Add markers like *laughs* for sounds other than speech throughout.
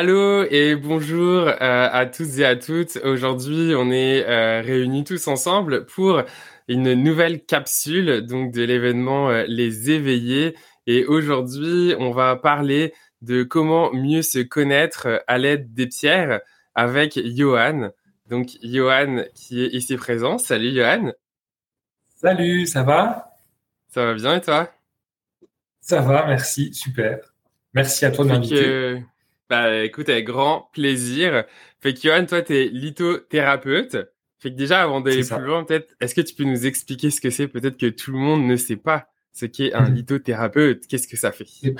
Allô et bonjour euh, à tous et à toutes. Aujourd'hui, on est euh, réunis tous ensemble pour une nouvelle capsule donc de l'événement euh, Les Éveillés. Et aujourd'hui, on va parler de comment mieux se connaître à l'aide des pierres avec Johan. Donc Johan qui est ici présent. Salut Johan. Salut, ça va? Ça va bien et toi? Ça va, merci, super. Merci à toi de m'inviter. Bah écoute, avec grand plaisir. Fait que Johan, toi, tu es lithothérapeute. Fait que déjà, avant d'aller plus loin, peut-être, est-ce que tu peux nous expliquer ce que c'est? Peut-être que tout le monde ne sait pas ce qu'est un lithothérapeute. Qu'est-ce que ça fait? Eh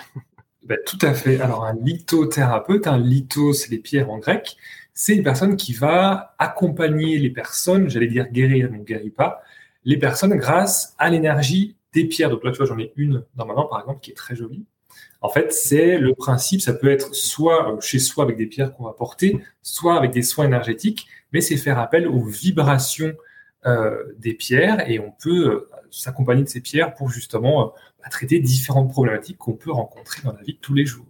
ben, Tout à fait. Alors, un lithothérapeute, un litho, c'est les pierres en grec, c'est une personne qui va accompagner les personnes, j'allais dire guérir, mais ne guérit pas, les personnes grâce à l'énergie des pierres. Donc là, tu vois, j'en ai une dans ma main, par exemple, qui est très jolie. En fait, c'est le principe, ça peut être soit euh, chez soi avec des pierres qu'on va porter, soit avec des soins énergétiques, mais c'est faire appel aux vibrations euh, des pierres et on peut euh, s'accompagner de ces pierres pour justement bah, traiter différentes problématiques qu'on peut rencontrer dans la vie de tous les jours.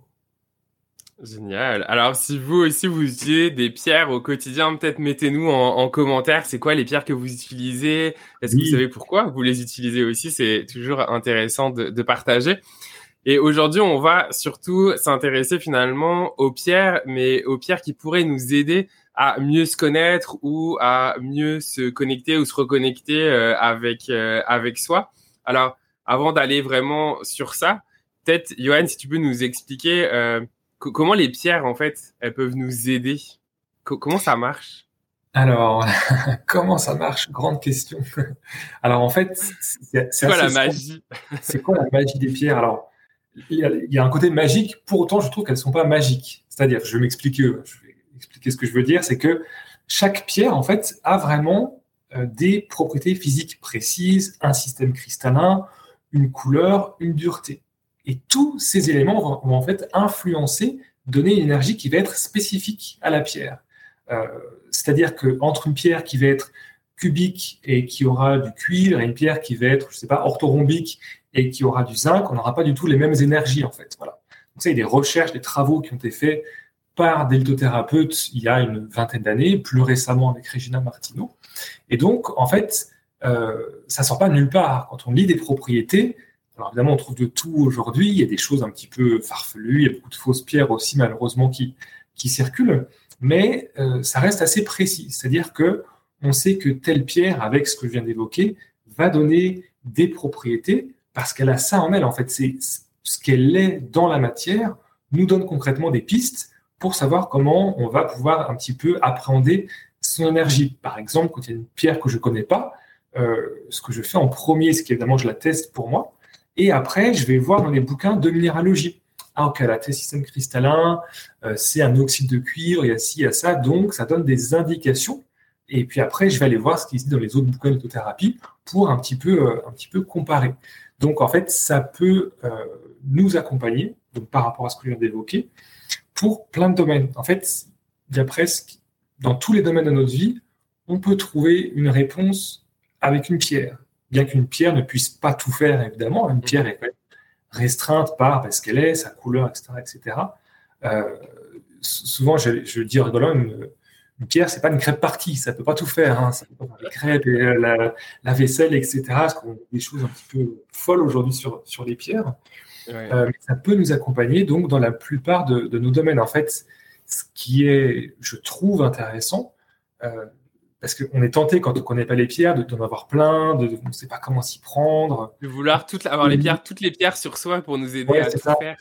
Génial. Alors, si vous aussi vous utilisez des pierres au quotidien, peut-être mettez-nous en, commentaire. C'est quoi les pierres que vous utilisez? Est-ce que vous savez pourquoi vous les utilisez aussi? C'est toujours intéressant de partager. Et aujourd'hui, on va surtout s'intéresser finalement aux pierres, mais aux pierres qui pourraient nous aider à mieux se connaître ou à mieux se connecter ou se reconnecter euh, avec euh, avec soi. Alors, avant d'aller vraiment sur ça, peut-être, Johan, si tu peux nous expliquer euh, comment les pierres, en fait, elles peuvent nous aider? comment ça marche? Alors, *laughs* comment ça marche? Grande question. *laughs* Alors, en fait, c'est quoi la magie? C'est quoi la magie des pierres? Alors, il y, a, un côté magique, pour autant, je trouve qu'elles ne sont pas magiques. C'est-à-dire, je vais m'expliquer, expliquer ce que je veux dire, c'est que chaque pierre, en fait, a vraiment euh, des propriétés physiques précises, un système cristallin, une couleur, une dureté. Et tous ces éléments vont, en fait influencer, donner une énergie qui va être spécifique à la pierre. Euh, c'est-à-dire qu'entre une pierre qui va être cubique et qui aura du cuivre et une pierre qui va être, je sais pas, orthorhombique et qui aura du zinc, on n'aura pas du tout les mêmes énergies en fait. Voilà. Donc ça, il y a des recherches, des travaux qui ont été faits par des lithothérapeutes il y a une vingtaine d'années, plus récemment avec Regina Martino. Et donc, en fait, euh, ça sort pas nulle part. Quand on lit des propriétés, alors évidemment, on trouve de tout aujourd'hui. Il y a des choses un petit peu farfelues, il y a beaucoup de fausses pierres aussi, malheureusement, qui, qui circulent. Mais euh, ça reste assez précis. C'est-à-dire que on sait que telle pierre, avec ce que je viens d'évoquer, va donner des propriétés parce qu'elle a ça en elle. En fait, c'est ce qu'elle est dans la matière nous donne concrètement des pistes pour savoir comment on va pouvoir un petit peu appréhender son énergie. Par exemple, quand il y a une pierre que je ne connais pas, euh, ce que je fais en premier, c'est qu'évidemment je la teste pour moi, et après je vais voir dans les bouquins de minéralogie. Ah ok, elle a tel système cristallin, euh, c'est un oxyde de cuivre, il y a ci, il y a ça, donc ça donne des indications. Et puis après, je vais aller voir ce qui se dit dans les autres bouquins de thérapie pour un petit peu, euh, un petit peu comparer. Donc, en fait, ça peut euh, nous accompagner, donc par rapport à ce que je viens d'évoquer, pour plein de domaines. En fait, il y a presque, dans tous les domaines de notre vie, on peut trouver une réponse avec une pierre. Bien qu'une pierre ne puisse pas tout faire, évidemment, une pierre est restreinte par ce qu'elle est, sa couleur, etc. etc. Euh, souvent, je, dis rigolant, une pierre, c'est pas une crêpe partie, ça peut pas tout faire. Hein. Ça peut pas faire les crêpes et euh, la, vaisselle, etc. Parce qu'on des choses un petit peu folles aujourd'hui sur, sur les pierres. Euh, ça peut nous accompagner donc dans la plupart de, nos domaines. En fait, ce qui est, je trouve, intéressant, euh, parce qu'on est tenté quand on ne connaît pas les pierres d'en avoir plein, de, on ne sait pas comment s'y prendre. De vouloir avoir les pierres, toutes les pierres sur soi pour nous aider à tout ça. faire.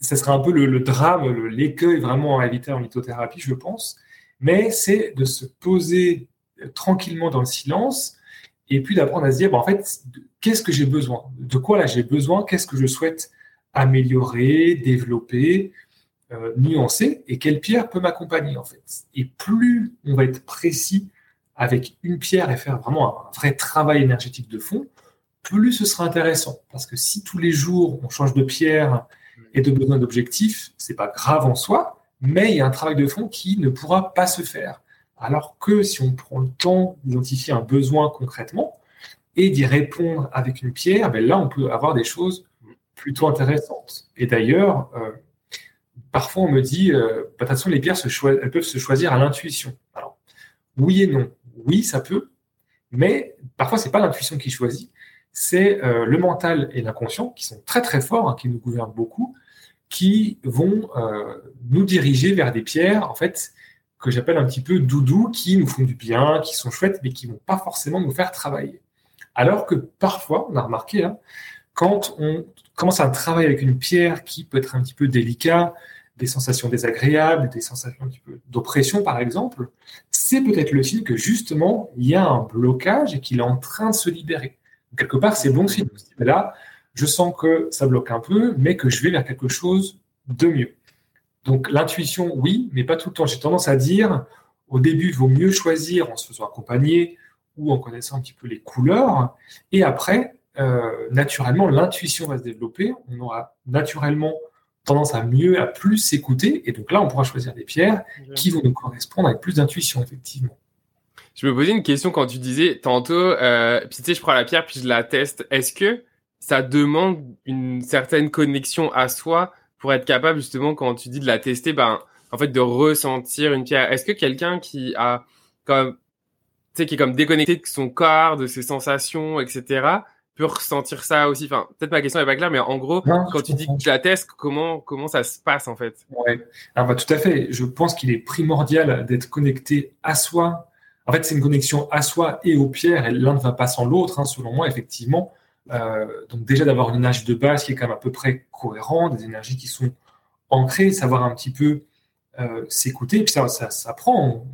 Ce serait un peu le, le drame, l'écueil vraiment à éviter en lithothérapie, je pense mais c'est de se poser euh, tranquillement dans le silence et puis d'apprendre à se dire, bah, en fait, qu'est-ce que j'ai besoin? De quoi là j'ai besoin? Qu'est-ce que je souhaite améliorer, développer, euh, nuancer? Et quelle pierre peut m'accompagner en fait? Et plus on va être précis avec une pierre et faire vraiment un vrai travail énergétique de fond, plus ce sera intéressant. Parce que si tous les jours on change de pierre et de besoin d'objectifs, c'est pas grave en soi, mais il y a un travail de fond qui ne pourra pas se faire. Alors que si on prend le temps d'identifier un besoin concrètement et d'y répondre avec une pierre, ben là, on peut avoir des choses plutôt intéressantes. Et d'ailleurs, euh, parfois on me dit, bah, de toute façon, les pierres elles peuvent se choisir à l'intuition. Alors, oui et non. Oui, ça peut, mais parfois c'est pas l'intuition qui choisit, c'est le mental et l'inconscient qui sont très très forts, hein, qui nous gouvernent beaucoup, qui vont nous diriger vers des pierres, en fait, que j'appelle un petit peu doudou, qui nous font du bien, qui sont chouettes, mais qui vont pas forcément nous faire travailler. Alors que parfois, on a remarqué, hein, quand on commence à travailler avec une pierre qui peut être un petit peu délicat, des sensations désagréables, des sensations d'oppression par exemple, c'est peut-être le signe que justement il y a un blocage et qu'il est en train de se libérer. Quelque part, c'est bon signe. Là, je sens que ça bloque un peu, mais que je vais vers quelque chose de mieux. Donc l'intuition, oui, mais pas tout le temps. J'ai tendance à dire, au début, il vaut mieux choisir en se faisant accompagner ou en connaissant un petit peu les couleurs. Et après, euh, naturellement, l'intuition va se développer. On aura naturellement tendance à mieux, à plus s'écouter. Et donc là, on pourra choisir des pierres qui vont nous correspondre avec plus d'intuition, effectivement. Je me posais une question quand tu disais tantôt, euh, puis tu sais, je prends la pierre puis je la teste. Est-ce que ça demande une certaine connexion à soi pour être capable justement quand tu dis de la tester, ben en fait de ressentir une pierre. Est-ce que quelqu'un qui a comme tu sais qui est comme déconnecté de son corps, de ses sensations, etc. peut ressentir ça aussi? Enfin, peut-être ma question n'est pas claire, mais en gros, quand tu dis que tu la testes, comment comment ça se passe en fait? Ouais, ah, bah, tout à fait. Je pense qu'il est primordial d'être connecté à soi. En fait, c'est une connexion à soi et aux pierres, et l'un ne va pas sans l'autre. Hein, selon moi, effectivement, euh, donc déjà d'avoir une énergie de base qui est quand même à peu près cohérent, des énergies qui sont ancrées, savoir un petit peu euh, s'écouter. Puis ça, ça, ça prend, on,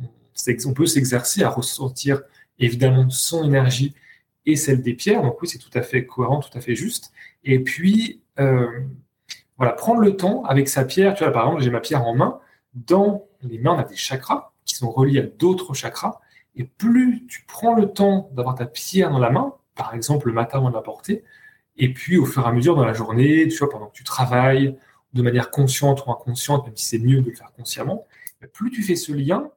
on peut s'exercer à ressentir évidemment son énergie et celle des pierres. Donc oui, c'est tout à fait cohérent, tout à fait juste. Et puis, euh, voilà, prendre le temps avec sa pierre. Tu vois, par exemple, j'ai ma pierre en main. Dans les mains, on a des chakras qui sont reliés à d'autres chakras. Et plus tu prends le temps d'avoir ta pierre dans la main, par exemple le matin avant de la porter, et puis au fur et à mesure dans la journée, tu vois, pendant que tu travailles, de manière consciente ou inconsciente, même si c'est mieux de le faire consciemment, plus tu fais ce lien,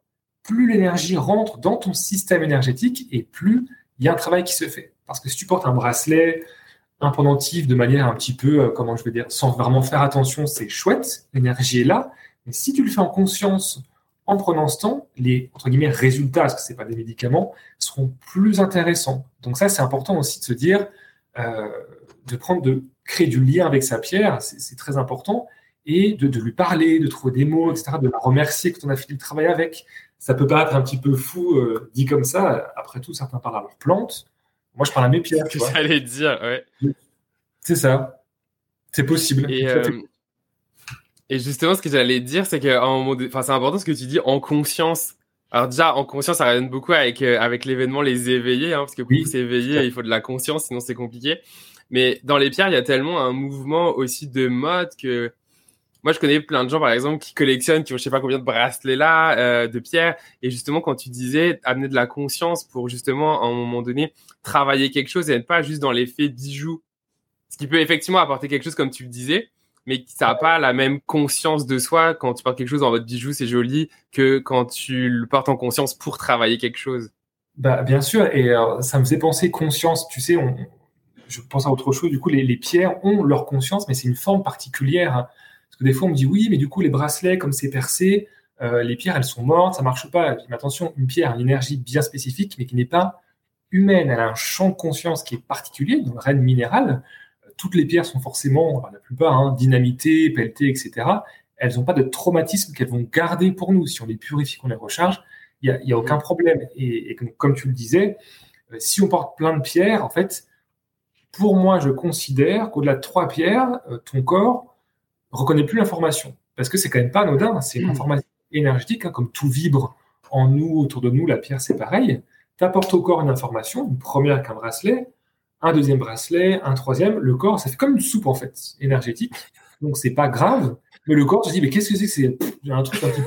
plus l'énergie rentre dans ton système énergétique et plus il y a un travail qui se fait. Parce que si tu portes un bracelet, un pendentif de manière un petit peu, euh, comment je veux dire, sans vraiment faire attention, c'est chouette, l'énergie est là. Mais si tu le fais en conscience, en prenant ce temps, les entre guillemets résultats, parce que c'est pas des médicaments, seront plus intéressants. Donc ça, c'est important aussi de se dire, euh, de prendre, de créer du lien avec sa pierre, c'est très important, et de, lui parler, de trouver des mots, etc., de la remercier quand on a fini de travailler avec. Ça peut paraître un petit peu fou euh, dit comme ça. Après tout, certains parlent à leurs plantes. Moi, je parle à mes pierres. Tu J'allais dire, ouais. C'est ça. C'est possible. Et, et justement, ce que j'allais dire, c'est que moment enfin, c'est important ce que tu dis en conscience. Alors déjà, en conscience, ça résonne beaucoup avec euh, avec l'événement les éveillés, hein, parce que pour s'éveiller, il faut de la conscience, sinon c'est compliqué. Mais dans les pierres, il y a tellement un mouvement aussi de mode que moi, je connais plein de gens, par exemple, qui collectionnent, qui ont je sais pas combien de bracelets là, euh, de pierres. Et justement, quand tu disais amener de la conscience pour justement, à un moment donné, travailler quelque chose et être pas juste dans l'effet bijou, ce qui peut effectivement apporter quelque chose, comme tu le disais, mais ça n'a pas la même conscience de soi quand tu portes quelque chose en mode bijou, c'est joli, que quand tu le portes en conscience pour travailler quelque chose. Bah, bien sûr, et euh, ça me faisait penser conscience, tu sais, je pense à autre chose, du coup, les, pierres ont leur conscience, mais c'est une forme particulière. Hein. Parce que des fois, on me dit, oui, mais du coup, les bracelets, comme c'est percé, euh, les pierres, elles sont mortes, ça marche pas. Mais attention, une pierre a une énergie bien spécifique, mais qui n'est pas humaine. Elle a un champ de conscience qui est particulier, une reine minérale toutes les pierres sont forcément, la plupart, hein, dynamitées, pelletées, etc. Elles n'ont pas de traumatisme qu'elles vont garder pour nous. Si on les purifie, qu'on les recharge, il n'y a, aucun problème. Et, comme tu le disais, euh, si on porte plein de pierres, en fait, pour moi, je considère qu'au-delà de trois pierres, euh, ton corps reconnaît plus l'information. Parce que c'est quand même pas anodin, c'est une mmh. information énergétique, hein, comme tout vibre en nous, autour de nous, la pierre, c'est pareil. Tu apportes au corps une information, une première avec un bracelet, un deuxième bracelet, un troisième. Le corps, ça fait comme une soupe en fait, énergétique. Donc c'est pas grave. Mais le corps se dit, mais qu'est-ce que c'est que c'est? Un truc un petit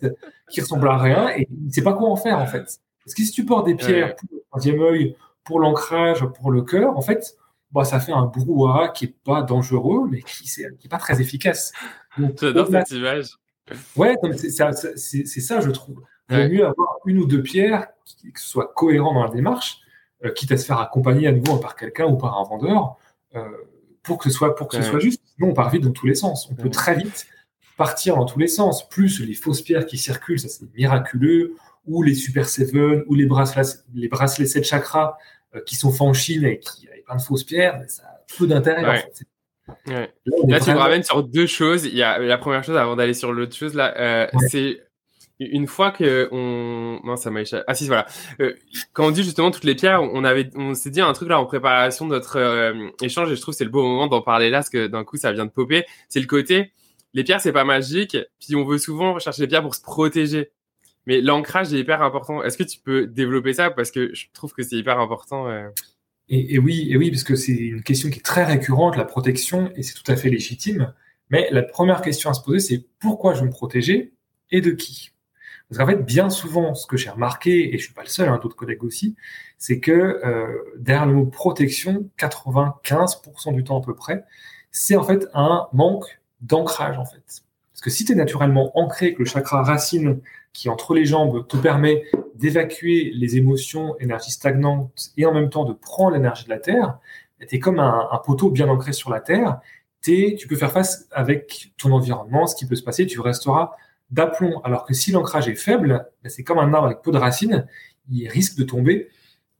peu qui ressemble à rien et il ne sait pas quoi en faire en fait. Parce que si tu portes des pierres pour le troisième œil, pour l'ancrage, pour le cœur, en fait, bah, ça fait un brouhaha qui est pas dangereux, mais qui n'est pas très efficace. J'adore cette image. Ouais, c'est ça, je trouve. Il vaut mieux avoir une ou deux pierres qui, qui soient cohérentes dans la démarche euh, quitte à se faire accompagner à nouveau par quelqu'un ou par un vendeur, euh, pour que ce soit, pour que ce soit juste. Sinon, on part vite dans tous les sens. On peut très vite partir dans tous les sens. Plus les fausses pierres qui circulent, ça c'est miraculeux, ou les Super Seven, ou les bracelets, les bracelets 7 chakras euh, qui sont faits en Chine et qui avaient plein de fausses pierres, ça a peu d'intérêt. Là, tu me ramènes sur deux choses. Il y a la première chose avant d'aller sur l'autre chose là, c'est une fois que on non ça m'a échappé. Ah si voilà. Euh, quand on dit justement toutes les pierres on avait on s'est dit un truc là en préparation de notre euh, échange et je trouve c'est le bon moment d'en parler là parce que d'un coup ça vient de popper. C'est le côté les pierres c'est pas magique puis on veut souvent rechercher les pierres pour se protéger. Mais l'ancrage est hyper important. Est-ce que tu peux développer ça? Parce que je trouve que c'est hyper important euh... et, oui et oui parce que c'est une question qui est très récurrente la protection et c'est tout à fait légitime. Mais la première question à se poser c'est pourquoi je me protéger et de qui? Parce qu'en fait, bien souvent, ce que j'ai remarqué, et je suis pas le seul, hein, d'autres collègues aussi, c'est que euh, derrière le mot protection, 95% du temps à peu près, c'est en fait un manque d'ancrage en fait. Parce que si tu es naturellement ancré, que le chakra racine qui entre les jambes te permet d'évacuer les émotions, énergie stagnante, et en même temps de prendre l'énergie de la Terre, tu es comme un, poteau bien ancré sur la Terre, tu peux faire face avec ton environnement, ce qui peut se passer, tu resteras d'aplomb, alors que si l'ancrage est faible, ben, c'est comme un arbre avec peu de racines, il risque de tomber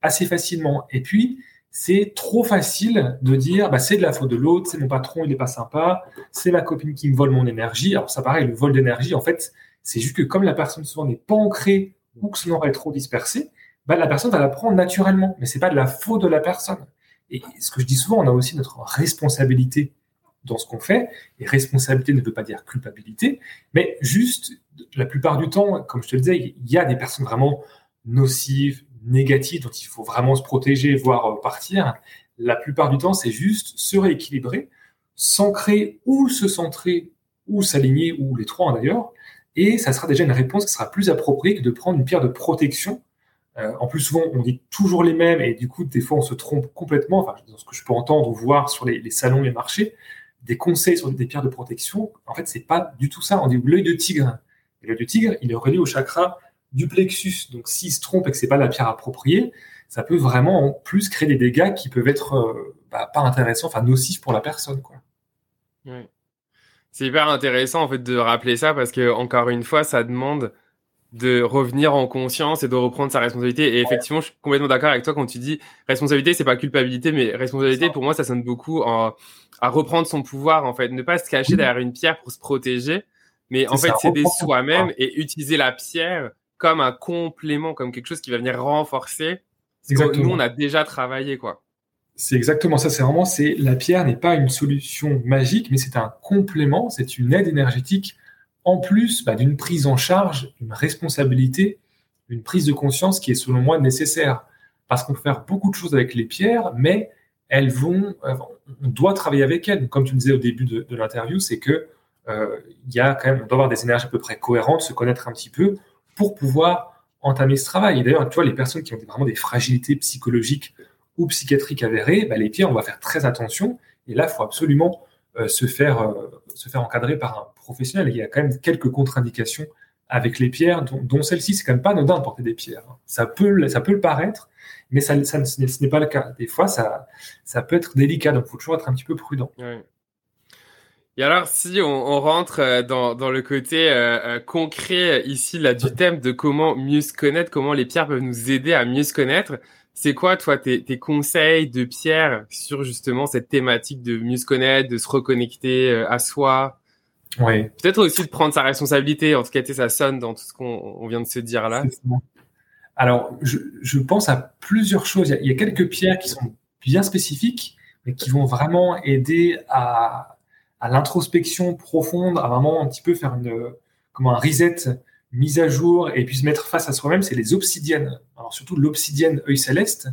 assez facilement. Et puis, c'est trop facile de dire bah, c'est de la faute de l'autre, c'est mon patron, il n'est pas sympa, c'est ma copine qui me vole mon énergie. Alors ça paraît, le vol d'énergie, en fait, c'est juste que comme la personne souvent n'est pas ancrée ou que son aura est trop dispersé, bah, la personne va la prendre naturellement, mais c'est pas de la faute de la personne. Et ce que je dis souvent, on a aussi notre responsabilité dans ce qu'on fait. Et responsabilité ne veut pas dire culpabilité, mais juste, la plupart du temps, comme je te le disais, il y a des personnes vraiment nocives, négatives, dont il faut vraiment se protéger, voire euh, partir. La plupart du temps, c'est juste se rééquilibrer, s'ancrer ou se centrer ou s'aligner, ou les trois d'ailleurs, et ça sera déjà une réponse qui sera plus appropriée que de prendre une pierre de protection. Euh, en plus, souvent, on dit toujours les mêmes, et du coup, des fois, on se trompe complètement. Dans ce que je peux entendre ou voir sur les salons, les marchés, des conseils sur des pierres de protection, en fait, c'est pas du tout ça. On dit l'œil de tigre. L'œil de tigre, il est relié au chakra du plexus. Donc, s'il se trompe et que c'est pas la pierre appropriée, ça peut vraiment en plus créer des dégâts qui peuvent être euh, bah, pas intéressants, enfin nocifs pour la personne, quoi. C'est hyper intéressant en fait de rappeler ça parce que encore une fois, ça demande de revenir en conscience et de reprendre sa responsabilité. Et effectivement, je suis complètement d'accord avec toi quand tu dis responsabilité, c'est pas culpabilité, mais responsabilité, pour moi, ça sonne beaucoup en, à reprendre son pouvoir, en fait. Ne pas se cacher derrière une pierre pour se protéger, mais en fait, s'aider soi-même et utiliser la pierre comme un complément, comme quelque chose qui va venir renforcer ce que nous, on a déjà travaillé, quoi. C'est exactement ça. C'est vraiment, c'est la pierre n'est pas une solution magique, mais c'est un complément, c'est une aide énergétique en plus bah, d'une prise en charge, une responsabilité, une prise de conscience qui est selon moi nécessaire. Parce qu'on peut faire beaucoup de choses avec les pierres, mais elles vont, euh, on doit travailler avec elles. Comme tu me disais au début de, l'interview, c'est que euh, il y a quand même, on doit avoir des énergies à peu près cohérentes, se connaître un petit peu pour pouvoir entamer ce travail. Et d'ailleurs, tu vois, les personnes qui ont vraiment des fragilités psychologiques ou psychiatriques avérées, bah, les pierres, on va faire très attention. Et là, il faut absolument euh, se, faire, se faire encadrer par un professionnel. il y a quand même quelques contre-indications avec les pierres, dont, celle-ci, c'est quand même pas anodin de porter des pierres. Ça peut, ça peut le paraître, mais ça, ça ce n'est pas le cas. Des fois, ça, ça peut être délicat, donc il faut toujours être un petit peu prudent. Et alors, si on, rentre euh, dans, dans, le côté concret ici là, du thème de comment mieux se connaître, comment les pierres peuvent nous aider à mieux se connaître, c'est quoi, toi, tes, conseils de Pierre sur justement cette thématique de mieux se connaître, de se reconnecter euh, à soi? Oui. Peut-être aussi de prendre sa responsabilité. En tout cas, ça sonne dans tout ce qu'on vient de se dire là. Alors, je, pense à plusieurs choses. Il y, a, quelques pierres qui sont bien spécifiques, mais qui vont vraiment aider à, l'introspection profonde, à vraiment un petit peu faire une, comment un reset mise à jour et puis se mettre face à soi-même, c'est les obsidiennes. Alors surtout l'obsidienne œil céleste,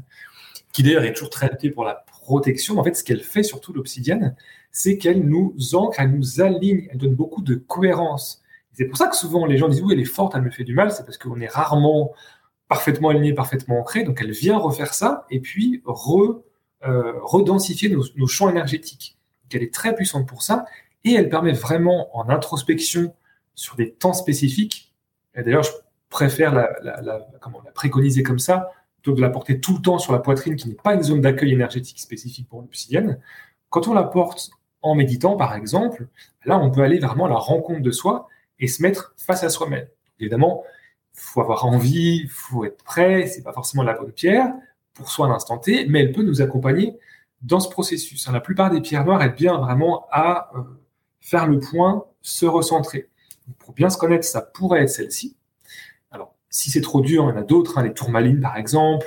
qui d'ailleurs est toujours traitée pour la protection. En fait, ce qu'elle fait surtout l'obsidienne, c'est qu'elle nous ancre, elle nous aligne, elle donne beaucoup de cohérence. C'est pour ça que souvent les gens disent oui, elle est forte, elle me fait du mal, c'est parce qu'on est rarement parfaitement aligné, parfaitement ancré. Donc elle vient refaire ça et puis euh, redensifier nos, champs énergétiques. Donc elle est très puissante pour ça et elle permet vraiment en introspection sur des temps spécifiques d'ailleurs, je préfère la, la, préconiser comme ça, plutôt que de la porter tout le temps sur la poitrine, qui n'est pas une zone d'accueil énergétique spécifique pour l'obsidienne. Quand on la porte en méditant, par exemple, là, on peut aller vraiment à la rencontre de soi et se mettre face à soi-même. Évidemment, faut avoir envie, faut être prêt, c'est pas forcément la bonne pierre pour soi à l'instant T, mais elle peut nous accompagner dans ce processus. La plupart des pierres noires aident bien vraiment à euh, faire le point, se recentrer. pour bien se connaître, ça pourrait être celle-ci. Alors, si c'est trop dur, il y en a d'autres, hein, les tourmalines par exemple,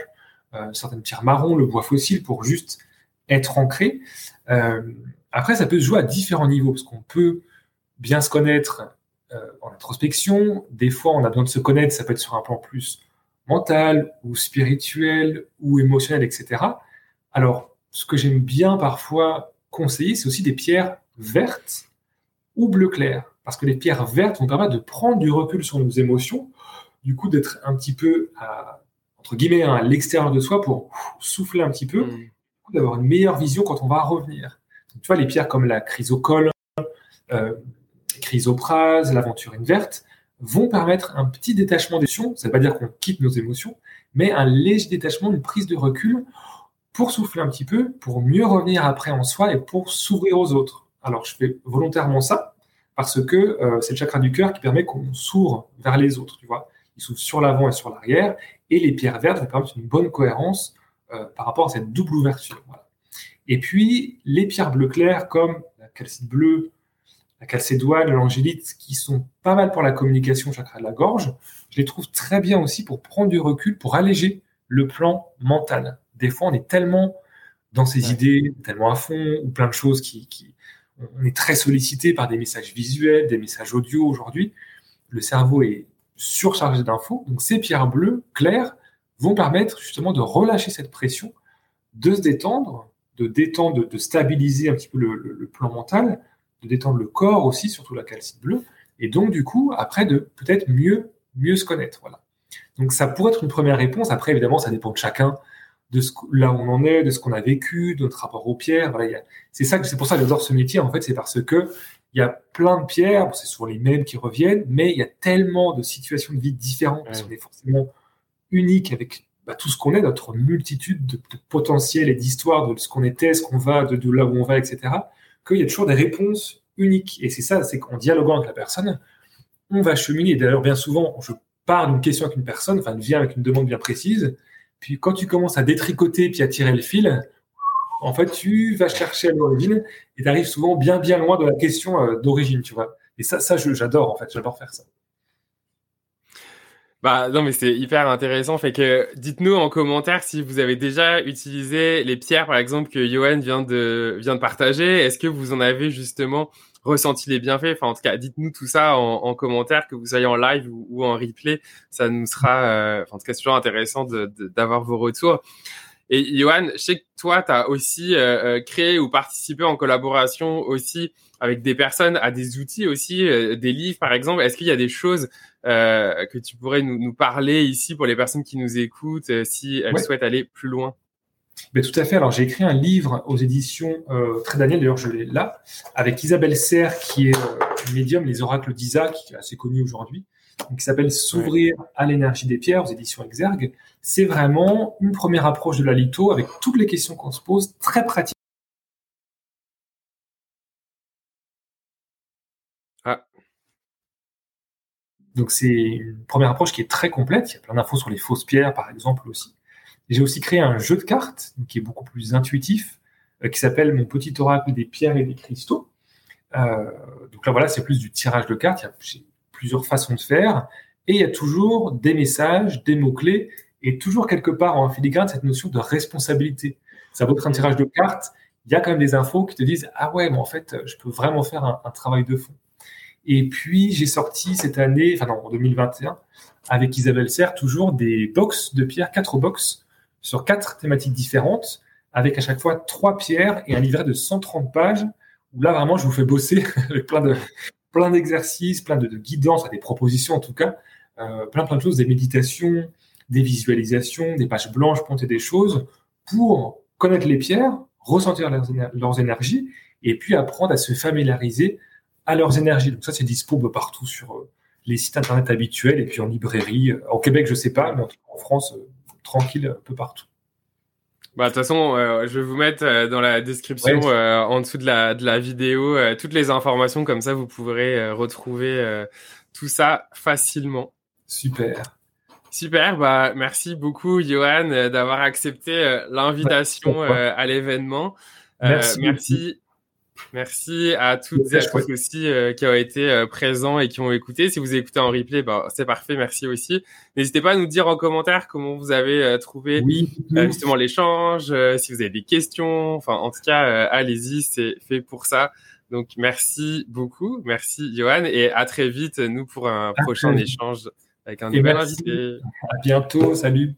euh, certaines pierres marron, le bois fossile, pour juste être ancré. Euh, après, ça peut se jouer à différents niveaux, parce qu'on peut bien se connaître en introspection. Des fois, on a besoin de se connaître, ça peut être sur un plan plus mental ou spirituel ou émotionnel, etc. Alors, ce que j'aime bien parfois conseiller, c'est aussi des pierres vertes ou bleu clair. Parce que les pierres vertes vont permettre de prendre du recul sur nos émotions, du coup d'être un petit peu à, entre guillemets hein, à l'extérieur de soi pour souffler un petit peu, mm. d'avoir une meilleure vision quand on va revenir. tu vois, les pierres comme la chrysocole, euh, chrysoprase, l'aventurine verte, vont permettre un petit détachement des émotions. Ça ne veut pas dire qu'on quitte nos émotions, mais un léger détachement, une prise de recul pour souffler un petit peu, pour mieux revenir après en soi et pour s'ouvrir aux autres. Alors, je fais volontairement ça parce que euh, c'est le chakra du cœur qui permet qu'on s'ouvre vers les autres, tu vois. Il s'ouvre sur l'avant et sur l'arrière, et les pierres vertes vont permettre une bonne cohérence euh, par rapport à cette double ouverture. Et puis, les pierres bleu clair, comme la calcite bleue, la calcédoine, l'angélite, qui sont pas mal pour la communication chakra de la gorge, je les trouve très bien aussi pour prendre du recul, pour alléger le plan mental. Des fois, on est tellement dans ses idées, tellement à fond, ou plein de choses qui, qui, on est très sollicité par des messages visuels, des messages audio aujourd'hui. Le cerveau est surchargé d'infos. Donc, ces pierres bleues, claires, vont permettre justement de relâcher cette pression, de se détendre, de détendre, de, stabiliser un petit peu le plan mental, de détendre le corps aussi, surtout la calcite bleue, et donc du coup, après, de peut-être mieux, mieux se connaître. Voilà. Donc ça pourrait être une première réponse. Après, évidemment, ça dépend de chacun, de ce, là où on en est, de ce qu'on a vécu, de notre rapport aux pierres. Voilà, c'est ça, c'est pour ça que j'adore ce métier. En fait, c'est parce que il y a plein de pierres, c'est souvent les mêmes qui reviennent, mais il y a tellement de situations de vie différentes qui sont forcément uniques avec bah, tout ce qu'on est, notre multitude de, potentiels et d'histoires de ce qu'on était, ce qu'on va, de, de, là où on va, etc qu'il y a toujours des réponses uniques. Et c'est ça, c'est qu'en dialoguant avec la personne, on va cheminer. D'ailleurs, bien souvent, je pars d'une question avec une personne, enfin, vient avec une demande bien précise. Puis quand tu commences à détricoter puis à tirer le fil, en fait, tu vas chercher à l'origine et tu arrives souvent bien, bien loin de la question euh, d'origine, tu vois. Et ça, ça j'adore, en fait, j'adore faire ça. Bah non mais c'est hyper intéressant. Fait que dites-nous en commentaire si vous avez déjà utilisé les pierres par exemple que Johan vient de vient de partager. Est-ce que vous en avez justement ressenti les bienfaits? Enfin en tout cas dites-nous tout ça en, en, commentaire que vous soyez en live ou, en replay. Ça nous sera euh, en tout cas toujours intéressant d'avoir vos retours. Et Johan, je sais que toi tu as aussi euh, euh, créé ou participé en collaboration aussi avec des personnes à des outils aussi, euh, des livres par exemple. Est-ce qu'il y a des choses euh, que tu pourrais nous, nous, parler ici pour les personnes qui nous écoutent si elles souhaitent aller plus loin? Ben, tout à fait. Alors, j'ai écrit un livre aux éditions euh, Très Daniel, d'ailleurs, je l'ai là, avec Isabelle Serre, qui est euh, médium, les oracles d'Isa, qui est assez connu aujourd'hui, qui s'appelle S'ouvrir à l'énergie des pierres aux éditions Exergue. C'est vraiment une première approche de la litho avec toutes les questions qu'on se pose, très pratique. Donc c'est une première approche qui est très complète. Il y a plein d'infos sur les fausses pierres, par exemple aussi. J'ai aussi créé un jeu de cartes qui est beaucoup plus intuitif, euh, qui s'appelle Mon petit oracle des pierres et des cristaux. Euh, donc là voilà, c'est plus du tirage de cartes. Il y a plusieurs façons de faire, et il y a toujours des messages, des mots clés, et toujours quelque part en filigrane cette notion de responsabilité. Ça vaut être un tirage de cartes. Il y a quand même des infos qui te disent ah ouais, mais en fait, je peux vraiment faire un travail de fond. Et puis, j'ai sorti cette année, enfin non, en 2021, avec Isabelle Serre, toujours des box de pierres, quatre box sur quatre thématiques différentes, avec à chaque fois trois pierres et un livret de 130 pages, où là, vraiment, je vous fais bosser *laughs* avec plein de plein d'exercices, plein de, guidances, des propositions en tout cas, euh, plein plein de choses, des méditations, des visualisations, des pages blanches, pointer des choses, pour connaître les pierres, ressentir leurs, énergies, et puis apprendre à se familiariser à leurs énergies. Donc ça, c'est dispo partout sur euh, les sites internet habituels et puis en librairie. Au Québec, je sais pas, mais en, France, euh, tranquille un peu partout. Bah, de toute façon, je vais vous mettre dans la description, en dessous de la, de la vidéo, toutes les informations. Comme ça, vous pourrez retrouver tout ça facilement. Super. Super, bah merci beaucoup Johan d'avoir accepté l'invitation à l'événement. Merci. merci Merci à toutes et à tous aussi euh, qui ont été euh, présents et qui ont écouté. Si vous écoutez en replay, bah, c'est parfait, merci aussi. N'hésitez pas à nous dire en commentaire comment vous avez euh, trouvé justement l'échange, si vous avez des questions. Enfin, en tout cas, allez-y, c'est fait pour ça. Donc, merci beaucoup. Merci, Johan. Et à très vite, nous, pour un prochain échange avec un nouvel invité. À bientôt. Salut.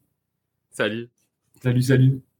Salut. Salut, salut.